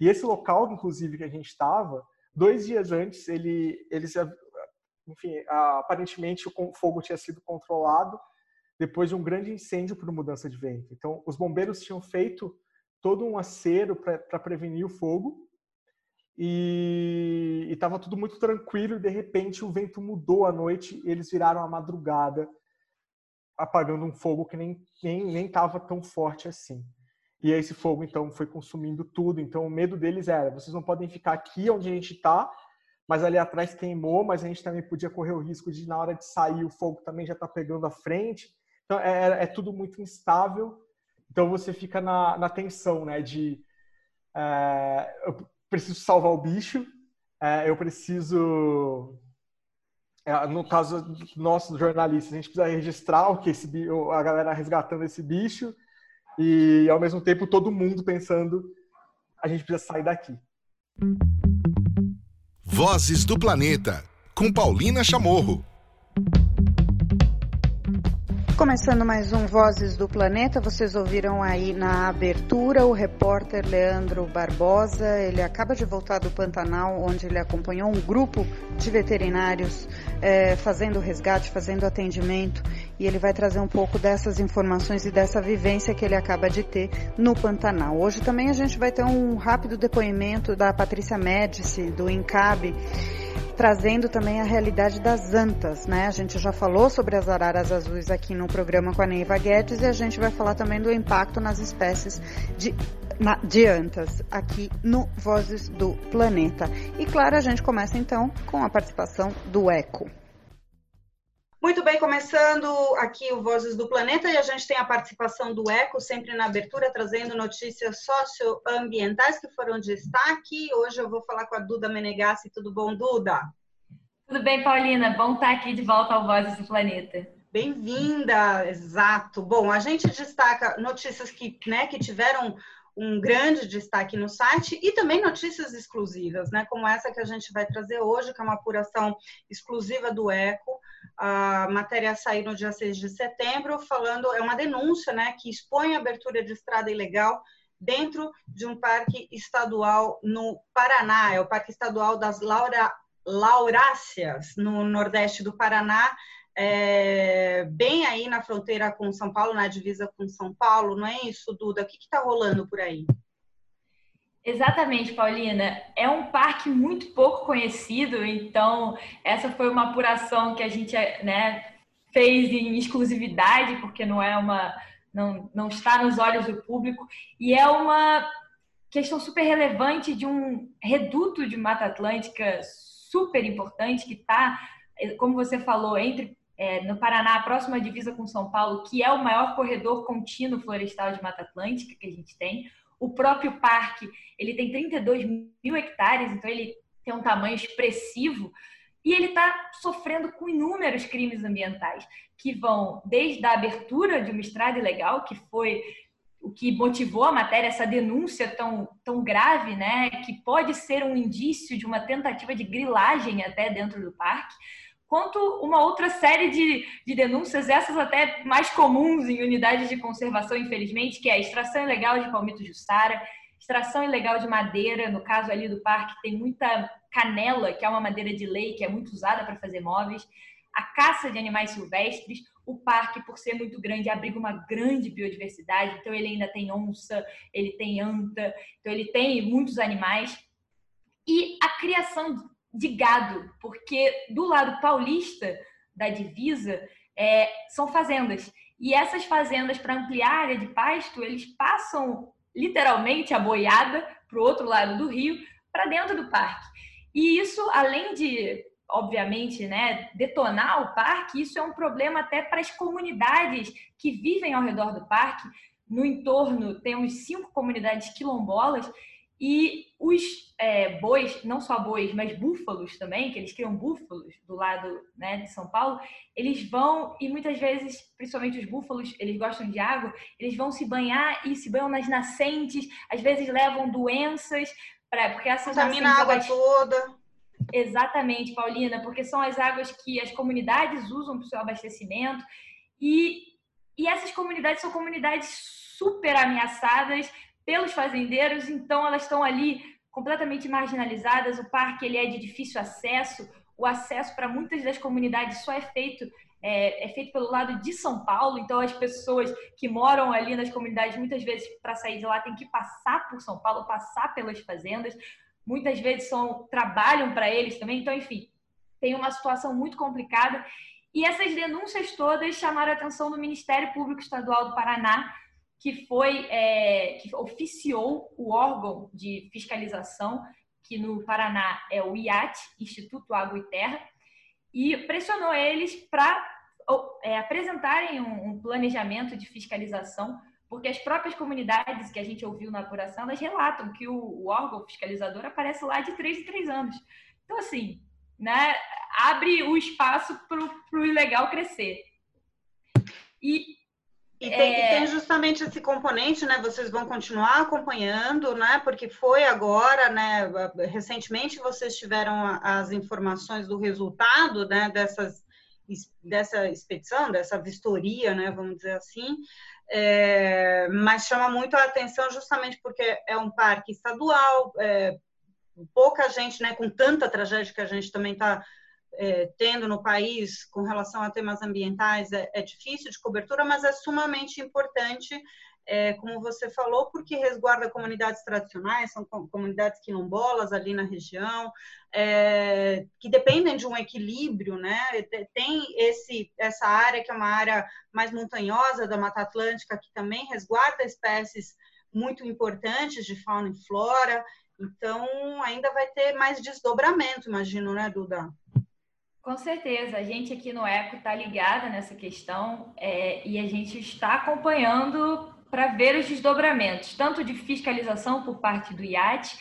E esse local, inclusive, que a gente estava, dois dias antes, ele, eles, enfim, aparentemente o fogo tinha sido controlado depois de um grande incêndio por mudança de vento. Então, os bombeiros tinham feito todo um acero para prevenir o fogo e estava tudo muito tranquilo e de repente o vento mudou à noite e eles viraram a madrugada apagando um fogo que nem nem nem estava tão forte assim. E esse fogo então foi consumindo tudo. Então o medo deles era: vocês não podem ficar aqui onde a gente está, mas ali atrás queimou, mas a gente também podia correr o risco de na hora de sair o fogo também já está pegando a frente. Então é, é, tudo muito instável. Então você fica na, na tensão, né? De é, eu preciso salvar o bicho, é, eu preciso é, no caso nosso jornalistas, a gente precisa registrar o que esse a galera resgatando esse bicho e ao mesmo tempo todo mundo pensando a gente precisa sair daqui. Vozes do Planeta com Paulina Chamorro. Começando mais um Vozes do Planeta, vocês ouviram aí na abertura o repórter Leandro Barbosa. Ele acaba de voltar do Pantanal, onde ele acompanhou um grupo de veterinários é, fazendo resgate, fazendo atendimento, e ele vai trazer um pouco dessas informações e dessa vivência que ele acaba de ter no Pantanal. Hoje também a gente vai ter um rápido depoimento da Patrícia Médici, do INCAB trazendo também a realidade das antas, né? A gente já falou sobre as araras azuis aqui no programa com a Neiva Guedes e a gente vai falar também do impacto nas espécies de, na, de antas aqui no Vozes do Planeta. E claro, a gente começa então com a participação do ECO. Muito bem, começando aqui o Vozes do Planeta e a gente tem a participação do ECO sempre na abertura, trazendo notícias socioambientais que foram destaque. Hoje eu vou falar com a Duda Menegassi. Tudo bom, Duda? Tudo bem, Paulina? Bom estar aqui de volta ao Vozes do Planeta. Bem-vinda, exato. Bom, a gente destaca notícias que, né, que tiveram um grande destaque no site e também notícias exclusivas, né, como essa que a gente vai trazer hoje, que é uma apuração exclusiva do ECO, a matéria saiu no dia 6 de setembro, falando, é uma denúncia, né, que expõe a abertura de estrada ilegal dentro de um parque estadual no Paraná, é o Parque Estadual das Laura, Lauráceas, no nordeste do Paraná, é, bem aí na fronteira com São Paulo, na divisa com São Paulo, não é isso, Duda? O que está rolando por aí? Exatamente, Paulina. É um parque muito pouco conhecido, então essa foi uma apuração que a gente né, fez em exclusividade, porque não é uma. Não, não está nos olhos do público, e é uma questão super relevante de um reduto de Mata Atlântica super importante que está, como você falou, entre é, no Paraná, a próxima divisa com São Paulo, que é o maior corredor contínuo florestal de Mata Atlântica que a gente tem. O próprio parque, ele tem 32 mil hectares, então ele tem um tamanho expressivo e ele está sofrendo com inúmeros crimes ambientais, que vão desde a abertura de uma estrada ilegal, que foi o que motivou a matéria, essa denúncia tão, tão grave, né, que pode ser um indício de uma tentativa de grilagem até dentro do parque, quanto uma outra série de, de denúncias, essas até mais comuns em unidades de conservação, infelizmente, que é a extração ilegal de palmito jussara, extração ilegal de madeira, no caso ali do parque tem muita canela, que é uma madeira de lei que é muito usada para fazer móveis, a caça de animais silvestres, o parque, por ser muito grande, abriga uma grande biodiversidade, então ele ainda tem onça, ele tem anta, então ele tem muitos animais. E a criação de gado, porque do lado paulista da divisa é, são fazendas. E essas fazendas, para ampliar a área de pasto, eles passam literalmente a boiada para o outro lado do rio, para dentro do parque. E isso, além de, obviamente, né, detonar o parque, isso é um problema até para as comunidades que vivem ao redor do parque. No entorno, temos cinco comunidades quilombolas e os é, bois, não só bois, mas búfalos também, que eles criam búfalos do lado né, de São Paulo, eles vão, e muitas vezes, principalmente os búfalos, eles gostam de água, eles vão se banhar e se banham nas nascentes, às vezes levam doenças, pra, porque essas Contamina a água toda. Exatamente, Paulina, porque são as águas que as comunidades usam para o seu abastecimento, e, e essas comunidades são comunidades super ameaçadas pelos fazendeiros, então elas estão ali completamente marginalizadas. O parque ele é de difícil acesso, o acesso para muitas das comunidades só é feito é, é, feito pelo lado de São Paulo, então as pessoas que moram ali nas comunidades muitas vezes para sair de lá têm que passar por São Paulo, passar pelas fazendas, muitas vezes são trabalham para eles também, então enfim tem uma situação muito complicada e essas denúncias todas chamaram a atenção do Ministério Público Estadual do Paraná que foi é, que oficiou o órgão de fiscalização que no Paraná é o IAT, Instituto Água e Terra, e pressionou eles para é, apresentarem um, um, planejamento de fiscalização, porque as próprias comunidades que a gente ouviu na apuração, elas relatam que o, o órgão fiscalizador aparece lá de três em três anos. Então, assim, né, abre o espaço para o ilegal crescer. E e tem, é... tem, justamente esse componente, né? Vocês vão continuar acompanhando, né? Porque foi agora, né? Recentemente vocês tiveram as informações do resultado, né? Dessas, dessa expedição, dessa vistoria, né? Vamos dizer assim. É, mas chama muito a atenção justamente porque é um parque estadual, é, pouca gente, né? Com tanta tragédia que a gente também está é, tendo no país com relação a temas ambientais é, é difícil de cobertura, mas é sumamente importante, é, como você falou, porque resguarda comunidades tradicionais, são comunidades quilombolas ali na região, é, que dependem de um equilíbrio, né? Tem esse, essa área que é uma área mais montanhosa da Mata Atlântica, que também resguarda espécies muito importantes de fauna e flora, então ainda vai ter mais desdobramento, imagino, né, Duda? Com certeza, a gente aqui no ECO está ligada nessa questão é, e a gente está acompanhando para ver os desdobramentos, tanto de fiscalização por parte do IAT,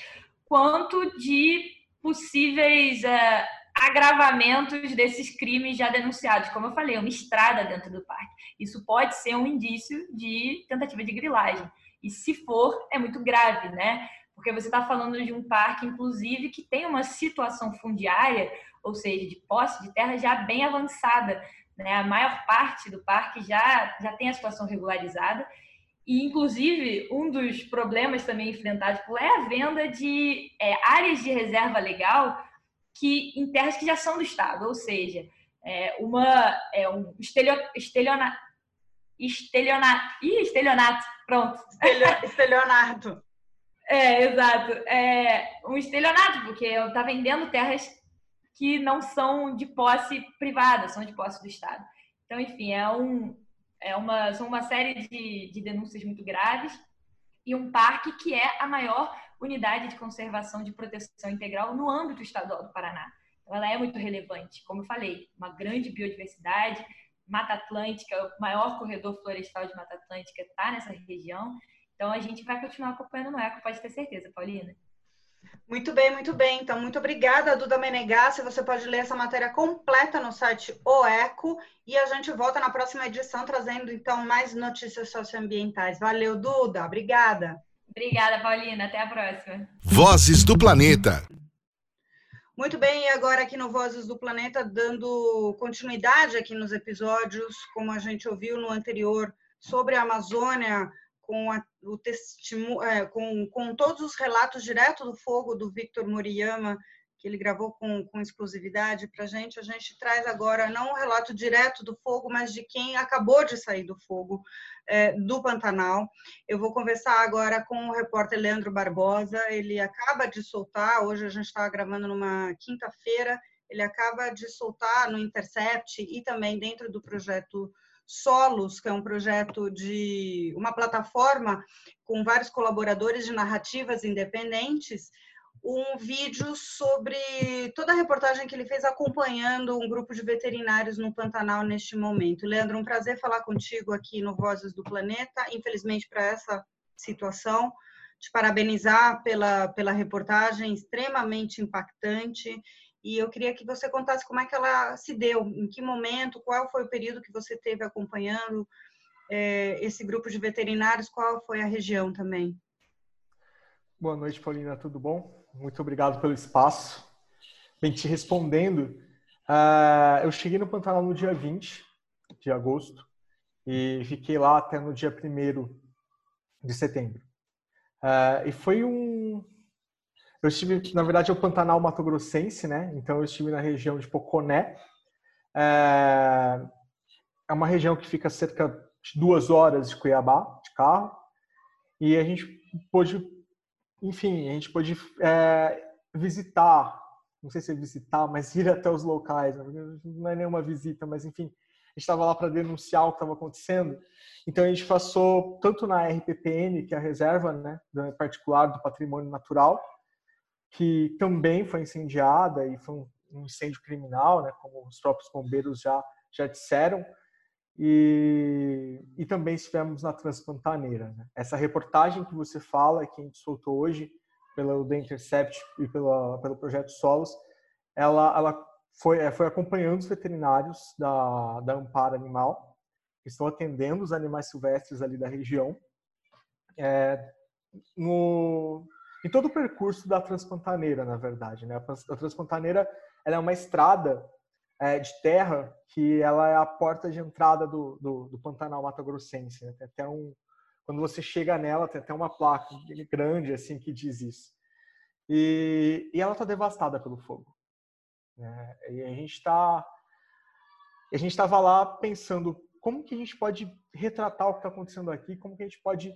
quanto de possíveis é, agravamentos desses crimes já denunciados. Como eu falei, uma estrada dentro do parque. Isso pode ser um indício de tentativa de grilagem. E se for, é muito grave, né? Porque você está falando de um parque, inclusive, que tem uma situação fundiária ou seja, de posse de terra já bem avançada. Né? A maior parte do parque já, já tem a situação regularizada. E, inclusive, um dos problemas também enfrentados por é a venda de é, áreas de reserva legal que, em terras que já são do Estado, ou seja, é, uma, é um estelio, estelionato. Estelionato. Ih, estelionato, pronto. Estelionato. É, exato. É um estelionato, porque eu tá vendendo terras que não são de posse privada, são de posse do Estado. Então, enfim, é, um, é uma, são uma série de, de denúncias muito graves e um parque que é a maior unidade de conservação de proteção integral no âmbito estadual do Paraná. Então, ela é muito relevante, como eu falei, uma grande biodiversidade, Mata Atlântica, o maior corredor florestal de Mata Atlântica está nessa região. Então, a gente vai continuar acompanhando no ECO, pode ter certeza, Paulina. Muito bem, muito bem. Então, muito obrigada, Duda Menegassi. Você pode ler essa matéria completa no site OECO e a gente volta na próxima edição trazendo, então, mais notícias socioambientais. Valeu, Duda. Obrigada. Obrigada, Paulina. Até a próxima. Vozes do Planeta. Muito bem, e agora aqui no Vozes do Planeta, dando continuidade aqui nos episódios, como a gente ouviu no anterior, sobre a Amazônia, com, a, o testimo, é, com, com todos os relatos direto do fogo do Victor Moriyama, que ele gravou com, com exclusividade para a gente, a gente traz agora não um relato direto do fogo, mas de quem acabou de sair do fogo é, do Pantanal. Eu vou conversar agora com o repórter Leandro Barbosa, ele acaba de soltar, hoje a gente está gravando numa quinta-feira, ele acaba de soltar no Intercept e também dentro do projeto Solos, que é um projeto de uma plataforma com vários colaboradores de narrativas independentes, um vídeo sobre toda a reportagem que ele fez acompanhando um grupo de veterinários no Pantanal neste momento. Leandro, um prazer falar contigo aqui no Vozes do Planeta. Infelizmente, para essa situação, te parabenizar pela, pela reportagem extremamente impactante e eu queria que você contasse como é que ela se deu, em que momento, qual foi o período que você teve acompanhando é, esse grupo de veterinários, qual foi a região também. Boa noite, Paulina, tudo bom? Muito obrigado pelo espaço. Bem, te respondendo, uh, eu cheguei no Pantanal no dia 20 de agosto e fiquei lá até no dia 1 de setembro. Uh, e foi um. Eu estive, na verdade, é o Pantanal Mato Grossense, né? Então eu estive na região de Poconé. Uh, é uma região que fica cerca de duas horas de Cuiabá, de carro. E a gente pôde, enfim, a gente pôde é, visitar, não sei se é visitar, mas ir até os locais. Não é nenhuma visita, mas enfim, a gente estava lá para denunciar o que estava acontecendo. Então a gente passou tanto na RPPN, que é a reserva né, particular do patrimônio natural, que também foi incendiada e foi um incêndio criminal, né, como os próprios bombeiros já, já disseram. E, e também estivemos na Transpantaneira. Né? Essa reportagem que você fala, que a gente soltou hoje pelo The Intercept e pela, pelo Projeto Solos, ela, ela foi, é, foi acompanhando os veterinários da, da Amparo Animal, que estão atendendo os animais silvestres ali da região, é, no, em todo o percurso da Transpantaneira, na verdade. Né? A Transpantaneira ela é uma estrada é, de terra que ela é a porta de entrada do, do, do Pantanal Mato Grossense. Né? Tem até um, quando você chega nela, tem até uma placa grande assim que diz isso. E, e ela está devastada pelo fogo. Né? E a gente está a gente estava lá pensando como que a gente pode retratar o que está acontecendo aqui, como que a gente pode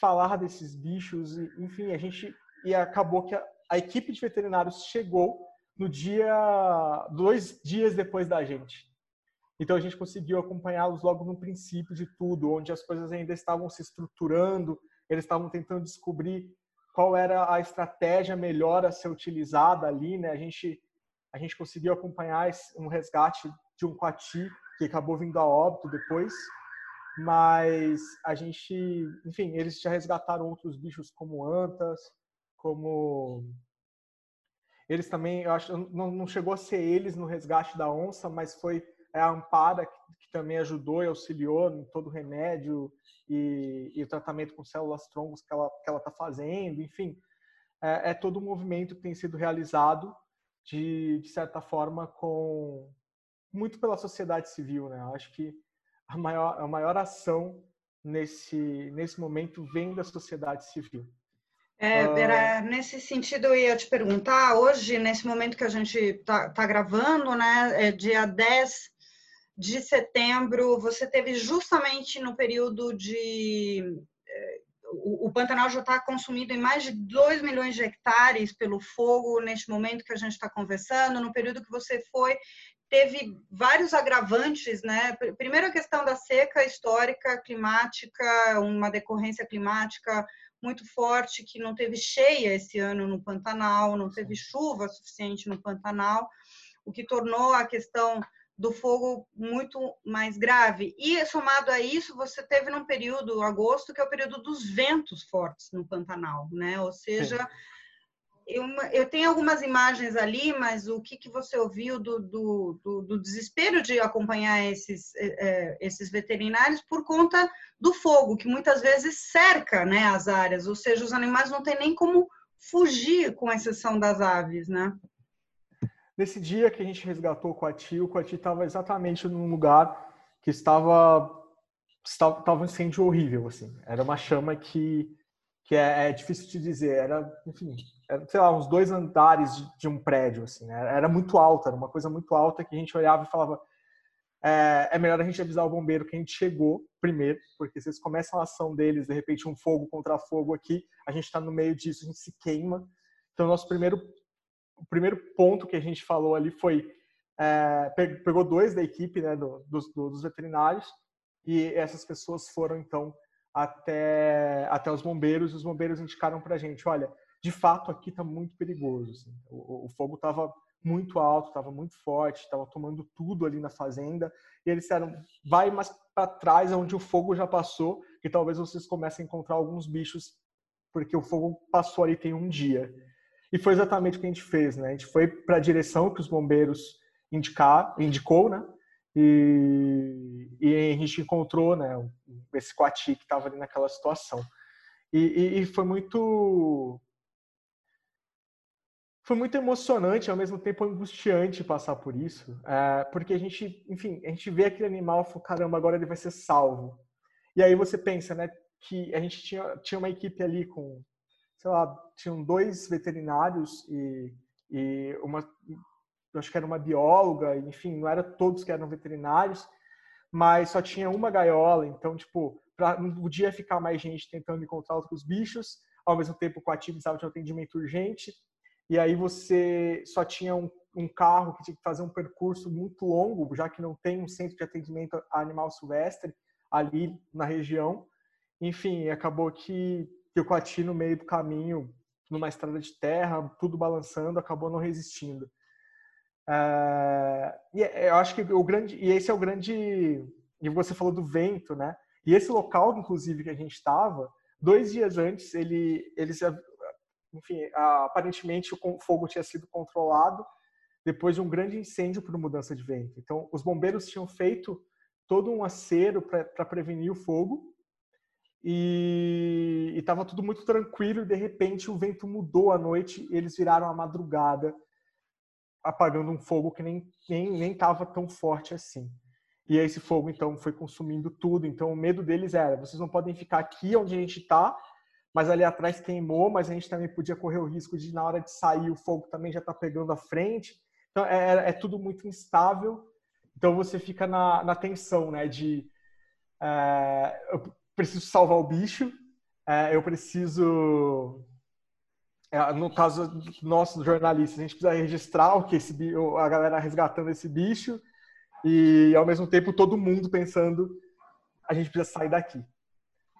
falar desses bichos, e, enfim, a gente e acabou que a, a equipe de veterinários chegou no dia dois dias depois da gente. Então a gente conseguiu acompanhá-los logo no princípio de tudo, onde as coisas ainda estavam se estruturando, eles estavam tentando descobrir qual era a estratégia melhor a ser utilizada ali, né? A gente a gente conseguiu acompanhar um resgate de um coati que acabou vindo a óbito depois, mas a gente, enfim, eles já resgataram outros bichos como antas, como eles também, eu acho, não, não chegou a ser eles no resgate da onça, mas foi é a Ampara, que, que também ajudou e auxiliou em todo o remédio e, e o tratamento com células troncos que ela que ela está fazendo, enfim, é, é, todo um movimento que tem sido realizado de, de certa forma com muito pela sociedade civil, né? Eu acho que a maior a maior ação nesse nesse momento vem da sociedade civil. É, era nesse sentido eu ia te perguntar, hoje, nesse momento que a gente está tá gravando, né, é dia 10 de setembro, você teve justamente no período de. É, o, o Pantanal já está consumido em mais de 2 milhões de hectares pelo fogo, neste momento que a gente está conversando. No período que você foi, teve vários agravantes, né? Primeiro, a questão da seca histórica, climática, uma decorrência climática muito forte, que não teve cheia esse ano no Pantanal, não teve chuva suficiente no Pantanal, o que tornou a questão do fogo muito mais grave. E somado a isso, você teve num período, agosto, que é o período dos ventos fortes no Pantanal, né? Ou seja, eu, tenho algumas imagens ali, mas o que, que você ouviu do, do, do, do desespero de acompanhar esses, é, esses veterinários por conta do fogo, que muitas vezes cerca né, as áreas, ou seja, os animais não têm nem como fugir, com exceção das aves, né? Nesse dia que a gente resgatou o Coati, o Coati estava exatamente num lugar que estava estava um incêndio horrível, assim. Era uma chama que que é, é difícil de dizer. Era, enfim, era, sei lá, uns dois andares de, de um prédio, assim. Né? Era muito alta, era uma coisa muito alta que a gente olhava e falava é, é, melhor a gente avisar o bombeiro que a gente chegou primeiro, porque se eles começam a ação deles, de repente um fogo contra fogo aqui, a gente está no meio disso, a gente se queima. Então, nosso primeiro o primeiro ponto que a gente falou ali foi é, pegou dois da equipe né, do, dos, dos, veterinários e essas pessoas foram então até até os bombeiros e os bombeiros indicaram para a gente olha de fato aqui está muito perigoso assim. o, o, fogo estava muito alto estava muito forte estava tomando tudo ali na fazenda e eles disseram vai mais para trás onde o fogo já passou que talvez vocês comecem a encontrar alguns bichos porque o fogo passou ali tem um dia e foi exatamente o que a gente fez, né? A gente foi para a direção que os bombeiros indicar, indicou, né? E, e a gente encontrou, né? Esse coati que estava ali naquela situação. E, e, e, foi muito foi muito emocionante, ao mesmo tempo angustiante passar por isso, é, porque a gente, enfim, a gente vê aquele animal, fala, caramba, agora ele vai ser salvo. E aí você pensa, né, que a gente tinha, tinha uma equipe ali com sei lá, tinham dois veterinários e, e uma, acho que era uma bióloga, enfim, não era todos que eram veterinários, mas só tinha uma gaiola, então, tipo, pra, não podia ficar mais gente tentando encontrar outros bichos, ao mesmo tempo com a ativo precisava de um atendimento urgente, e aí você só tinha um, um, carro que tinha que fazer um percurso muito longo, já que não tem um centro de atendimento a animal silvestre ali na região. Enfim, acabou que o Coati, no meio do caminho, numa estrada de terra, tudo balançando, acabou não resistindo. É, e é, eu acho que o grande e esse é o grande e você falou do vento, né? E esse local, inclusive, que a gente estava, dois dias antes, ele, eles, enfim, aparentemente o fogo tinha sido controlado depois de um grande incêndio por mudança de vento. Então, os bombeiros tinham feito todo um acero para prevenir o fogo e estava tudo muito tranquilo e de repente o vento mudou à noite eles viraram a madrugada apagando um fogo que nem nem nem estava tão forte assim. E esse fogo então foi consumindo tudo. Então o medo deles era: vocês não podem ficar aqui onde a gente está, mas ali atrás queimou, mas a gente também podia correr o risco de na hora de sair o fogo também já tá pegando a frente. Então é, é tudo muito instável. Então você fica na, na tensão, né? De é, eu preciso salvar o bicho, é, eu preciso é, no caso nosso jornalistas, a gente precisa registrar o que esse a galera resgatando esse bicho e ao mesmo tempo todo mundo pensando a gente precisa sair daqui.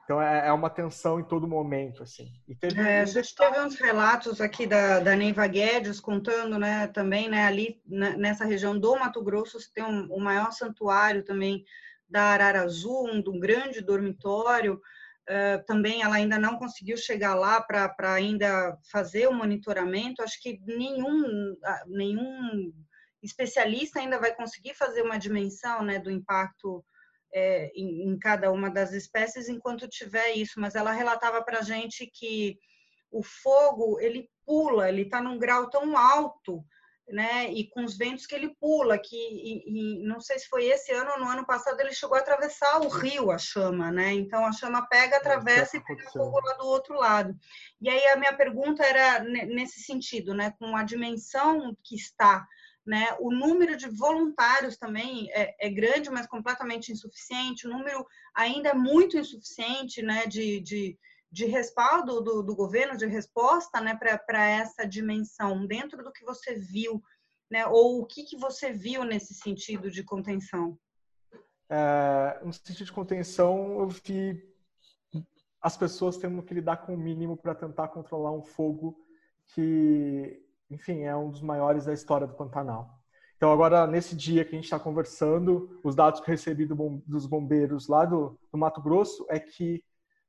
Então é, é uma tensão em todo momento, assim. Teve... É, a gente teve uns relatos aqui da, da Neiva Guedes contando, né, também, né, ali nessa região do Mato Grosso, tem um, o maior santuário também da Arara Azul, um, um grande dormitório, Uh, também ela ainda não conseguiu chegar lá para ainda fazer o monitoramento. Acho que nenhum, nenhum especialista ainda vai conseguir fazer uma dimensão né, do impacto é, em, em, cada uma das espécies enquanto tiver isso. Mas ela relatava para a gente que o fogo ele pula, ele está num grau tão alto né? E com os ventos que ele pula, que e, e, não sei se foi esse ano ou no ano passado ele chegou a atravessar o rio a chama, né? Então a chama pega, atravessa e pega fogo lá do outro lado. E aí a minha pergunta era nesse sentido, né? Com a dimensão que está, né? O número de voluntários também é, é grande, mas completamente insuficiente. O número ainda é muito insuficiente, né? de, de de respaldo do, do governo, de resposta né, para essa dimensão, dentro do que você viu, né, ou o que, que você viu nesse sentido de contenção? É, no sentido de contenção, eu vi as pessoas tendo que lidar com o mínimo para tentar controlar um fogo que, enfim, é um dos maiores da história do Pantanal. Então, agora, nesse dia que a gente está conversando, os dados que eu recebi do, dos bombeiros lá do, do Mato Grosso é que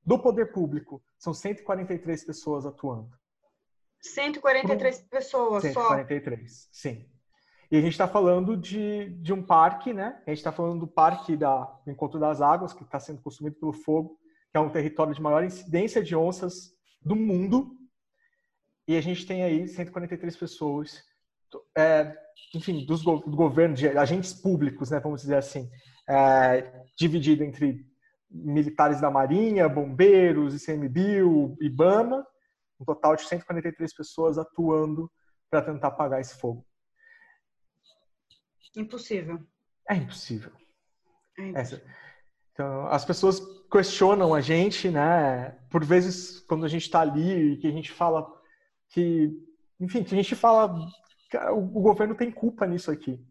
do poder público, são 143 pessoas atuando. 143 pessoas 143, só? sim. E a gente está falando de, de um parque, né? A gente está falando do parque da, do Encontro das Águas, que está sendo consumido pelo fogo, que é um território de maior incidência de onças do mundo. E a gente tem aí 143 pessoas, é, enfim, dos, do governo, de agentes públicos, né? Vamos dizer assim, é, dividido entre militares da Marinha, bombeiros, ICMBio, IBAMA, um total de 143 pessoas atuando para tentar apagar esse fogo. Impossível. É impossível. É impossível. Então, as pessoas questionam a gente, né? Por vezes, quando a gente está ali e que a gente fala que, enfim, que a gente fala, o governo tem culpa nisso aqui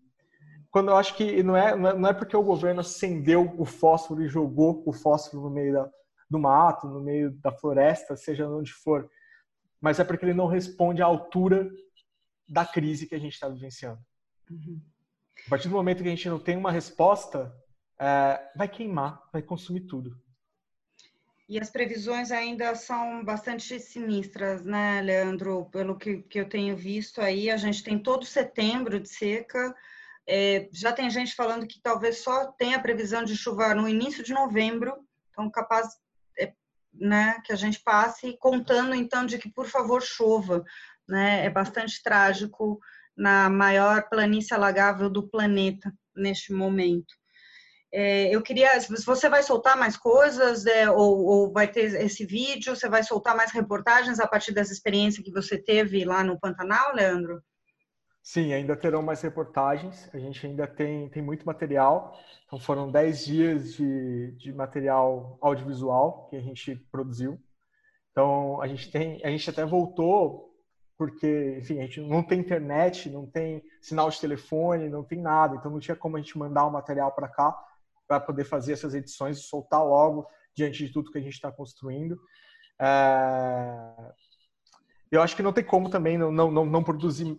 quando eu acho que não é, não é porque o governo acendeu o fósforo e jogou o fósforo no meio da, do mato, no meio da floresta, seja onde for, mas é porque ele não responde à altura da crise que a gente está vivenciando. Uhum. A partir do momento que a gente não tem uma resposta, é, vai queimar, vai consumir tudo. E as previsões ainda são bastante sinistras, né, Leandro? Pelo que, que eu tenho visto aí, a gente tem todo setembro de seca, é, já tem gente falando que talvez só tenha previsão de chuva no início de novembro, então capaz é, né, que a gente passe contando então de que por favor chova, né? É bastante trágico na maior planície alagável do planeta neste momento. É, eu queria, você vai soltar mais coisas, é, ou, ou, vai ter esse vídeo, você vai soltar mais reportagens a partir dessa experiência que você teve lá no Pantanal, Leandro? Sim, ainda terão mais reportagens. A gente ainda tem, tem muito material. Então, foram 10 dias de, de material audiovisual que a gente produziu. Então, a gente tem, a gente até voltou porque, enfim, a gente não tem internet, não tem sinal de telefone, não tem nada. Então, não tinha como a gente mandar o material para cá para poder fazer essas edições e soltar logo diante de tudo que a gente está construindo. É... Eu acho que não tem como também não, não, não produzir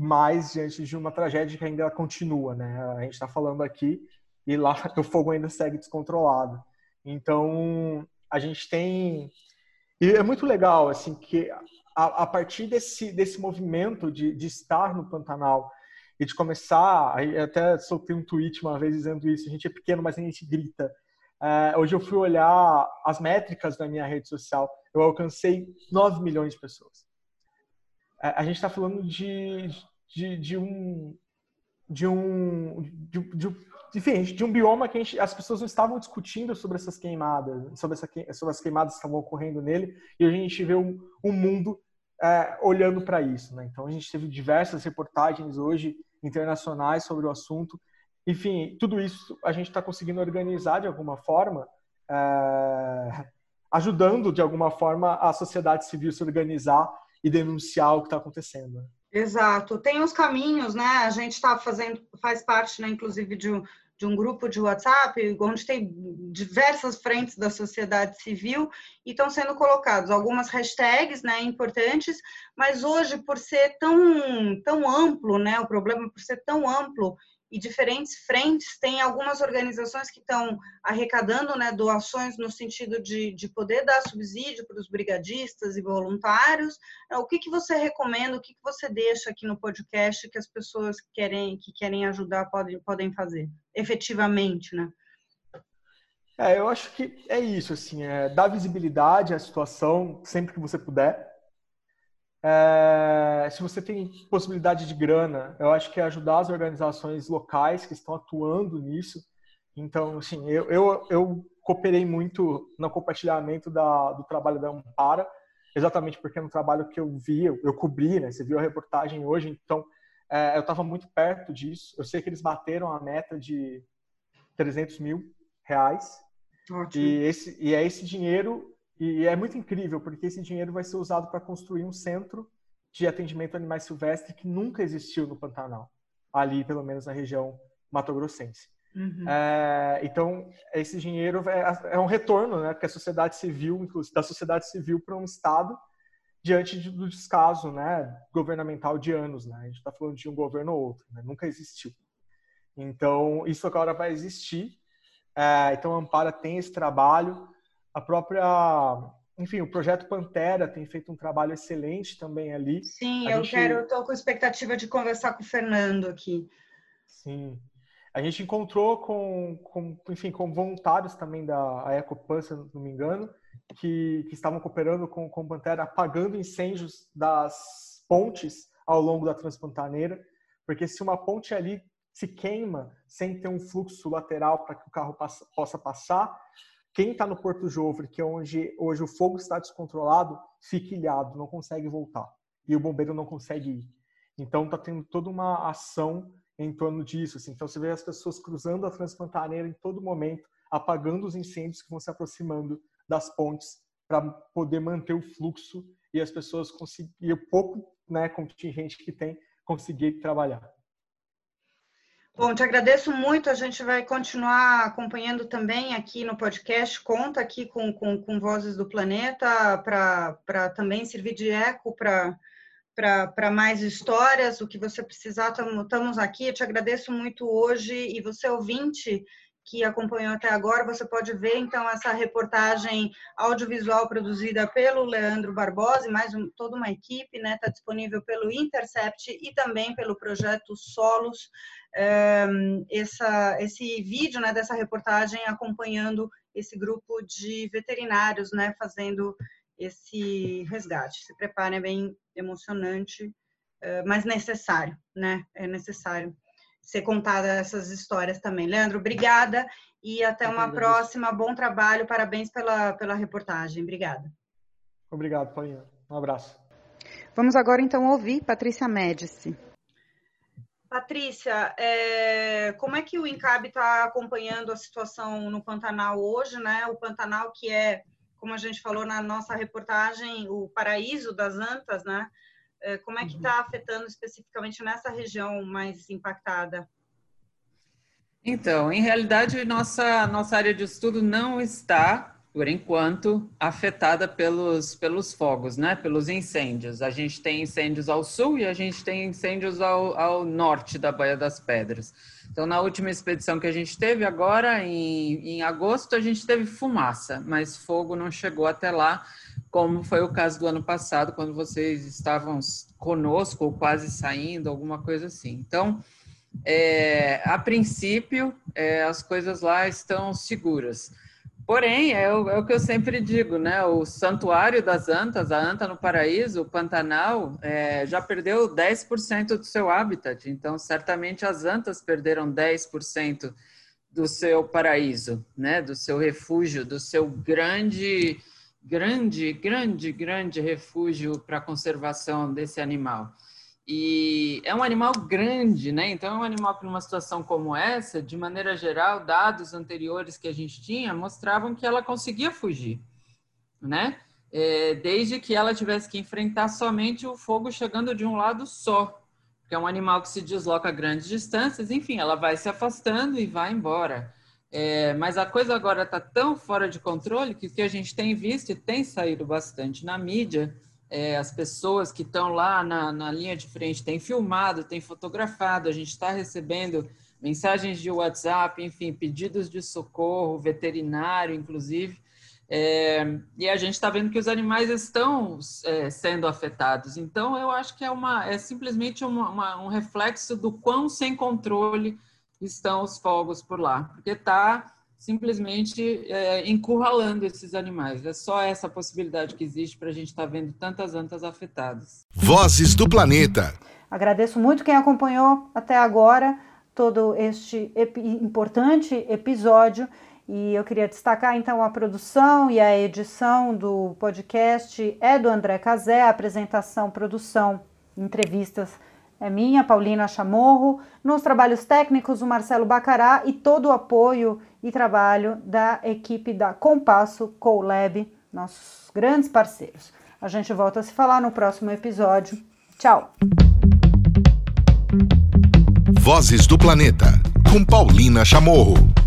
mais diante de uma tragédia que ainda continua, né? A gente está falando aqui e lá o fogo ainda segue descontrolado. Então a gente tem e é muito legal assim que a, a partir desse desse movimento de, de estar no Pantanal e de começar, até soltei um tweet uma vez dizendo isso, a gente é pequeno, mas a gente grita. Uh, hoje eu fui olhar as métricas da minha rede social, eu alcancei 9 milhões de pessoas. Uh, a gente está falando de, de, de um de um de, de, enfim, de um bioma que gente, as pessoas não estavam discutindo sobre essas queimadas, sobre, essa, sobre as queimadas que estavam ocorrendo nele, e a gente vê um, um mundo é, olhando para isso. Né? Então, a gente teve diversas reportagens hoje internacionais sobre o assunto. Enfim, tudo isso a gente está conseguindo organizar de alguma forma, é, ajudando de alguma forma a sociedade civil se organizar e denunciar o que está acontecendo. Exato. Tem os caminhos, né? A gente está fazendo, faz parte, né, inclusive, de um, de um grupo de WhatsApp, onde tem diversas frentes da sociedade civil e estão sendo colocados algumas hashtags, né, importantes, mas hoje, por ser tão, tão amplo, né, o problema por ser tão amplo e diferentes frentes. Tem algumas organizações que estão arrecadando né, doações no sentido de, de poder dar subsídio para os brigadistas e voluntários. É, o que, que você recomenda, o que, que você deixa aqui no podcast que as pessoas que querem, que querem ajudar podem, podem fazer efetivamente, né? É, eu acho que é isso, assim, é dar visibilidade à situação sempre que você puder. É, se você tem possibilidade de grana, eu acho que é ajudar as organizações locais que estão atuando nisso. Então, assim, eu, eu, eu cooperei muito no compartilhamento da, do trabalho da Ampara, exatamente porque no trabalho que eu vi, eu, eu cobri, né? Você viu a reportagem hoje, então é, eu estava muito perto disso. Eu sei que eles bateram a meta de 300 mil reais. Ótimo. E, esse, e é esse dinheiro e é muito incrível, porque esse dinheiro vai ser usado para construir um centro de atendimento a animais silvestres que nunca existiu no Pantanal, ali, pelo menos na região matogrossense. Uhum. É, então, esse dinheiro é, é, um retorno né, que a sociedade civil, da sociedade civil para um Estado diante do descaso né, governamental de anos. Né? A gente está falando de um governo ou outro, né? nunca existiu. Então, isso agora vai existir. É, então, a Ampara tem esse trabalho a própria enfim, o projeto Pantera tem feito um trabalho excelente também ali. Sim, a eu gente... quero, estou com expectativa de conversar com o Fernando aqui. Sim. A gente encontrou com, com enfim, com voluntários também da Ecopan, se não me engano, que, que estavam cooperando com, com Pantera, apagando incêndios das pontes ao longo da Transpantaneira, porque se uma ponte ali se queima sem ter um fluxo lateral para que o carro passa, possa passar, quem está no Porto Jovem, que é onde hoje o fogo está descontrolado, fica ilhado, não consegue voltar. E o bombeiro não consegue ir. Então está tendo toda uma ação em torno disso. Assim. Então você vê as pessoas cruzando a Transpantaneira em todo momento, apagando os incêndios que vão se aproximando das pontes para poder manter o fluxo e as pessoas conseguir, o pouco né, contingente que tem, conseguir trabalhar. Bom, te agradeço muito. A gente vai continuar acompanhando também aqui no podcast. Conta aqui com, com, com Vozes do Planeta para também servir de eco para mais histórias. O que você precisar, estamos aqui. Eu te agradeço muito hoje. E você, ouvinte, que acompanhou até agora, você pode ver então essa reportagem audiovisual produzida pelo Leandro Barbosa e mais um, toda uma equipe, né? Está disponível pelo Intercept e também pelo projeto Solos essa, esse vídeo né, dessa reportagem acompanhando esse grupo de veterinários né, fazendo esse resgate. Se preparem, é bem emocionante, mas necessário, né? É necessário ser contada essas histórias também. Leandro, obrigada. e até uma próxima. Bom trabalho, parabéns pela, pela reportagem. Obrigada. Obrigado, Paulinha. Um abraço. Vamos agora então ouvir Patrícia Médici. Patrícia, é, como é que o INCAB está acompanhando a situação no Pantanal hoje, né? O Pantanal que é, como a gente falou na nossa reportagem, o paraíso das antas, né? É, como é que está uhum. afetando especificamente nessa região mais impactada? Então, em realidade, nossa, nossa área de estudo não está por enquanto, afetada pelos, pelos fogos, né? pelos incêndios. A gente tem incêndios ao sul e a gente tem incêndios ao, ao norte da Baía das Pedras. Então, na última expedição que a gente teve, agora em, em agosto, a gente teve fumaça, mas fogo não chegou até lá, como foi o caso do ano passado, quando vocês estavam conosco ou quase saindo, alguma coisa assim. Então, é, a princípio, é, as coisas lá estão seguras. Porém, é o, é o, que eu sempre digo, né? O santuário das antas, a anta no paraíso, o Pantanal, é, já perdeu 10% do seu habitat. Então, certamente as antas perderam 10% do seu paraíso, né? Do seu refúgio, do seu grande, grande, grande, grande refúgio para a conservação desse animal. E é um animal grande, né? Então, é um animal para uma situação como essa, de maneira geral, dados anteriores que a gente tinha mostravam que ela conseguia fugir, né? É, desde que ela tivesse que enfrentar somente o fogo chegando de um lado só, que é um animal que se desloca a grandes distâncias, enfim, ela vai se afastando e vai embora. É, mas a coisa agora está tão fora de controle que o que a gente tem visto e tem saído bastante na mídia é, as pessoas que estão lá na, na linha de frente têm filmado, têm fotografado, a gente está recebendo mensagens de WhatsApp, enfim, pedidos de socorro, veterinário, inclusive. É, e a gente está vendo que os animais estão é, sendo afetados. Então, eu acho que é, uma, é simplesmente uma, uma, um reflexo do quão sem controle estão os fogos por lá, porque está simplesmente é, encurralando esses animais. É só essa possibilidade que existe para a gente estar tá vendo tantas antas afetadas. Vozes do Planeta. Agradeço muito quem acompanhou até agora todo este importante episódio. E eu queria destacar então a produção e a edição do podcast é do André Cazé, a apresentação, produção, entrevistas é minha, Paulina Chamorro, nos trabalhos técnicos o Marcelo Bacará e todo o apoio e trabalho da equipe da Compasso Colab, nossos grandes parceiros. A gente volta a se falar no próximo episódio. Tchau. Vozes do Planeta, com Paulina Chamorro.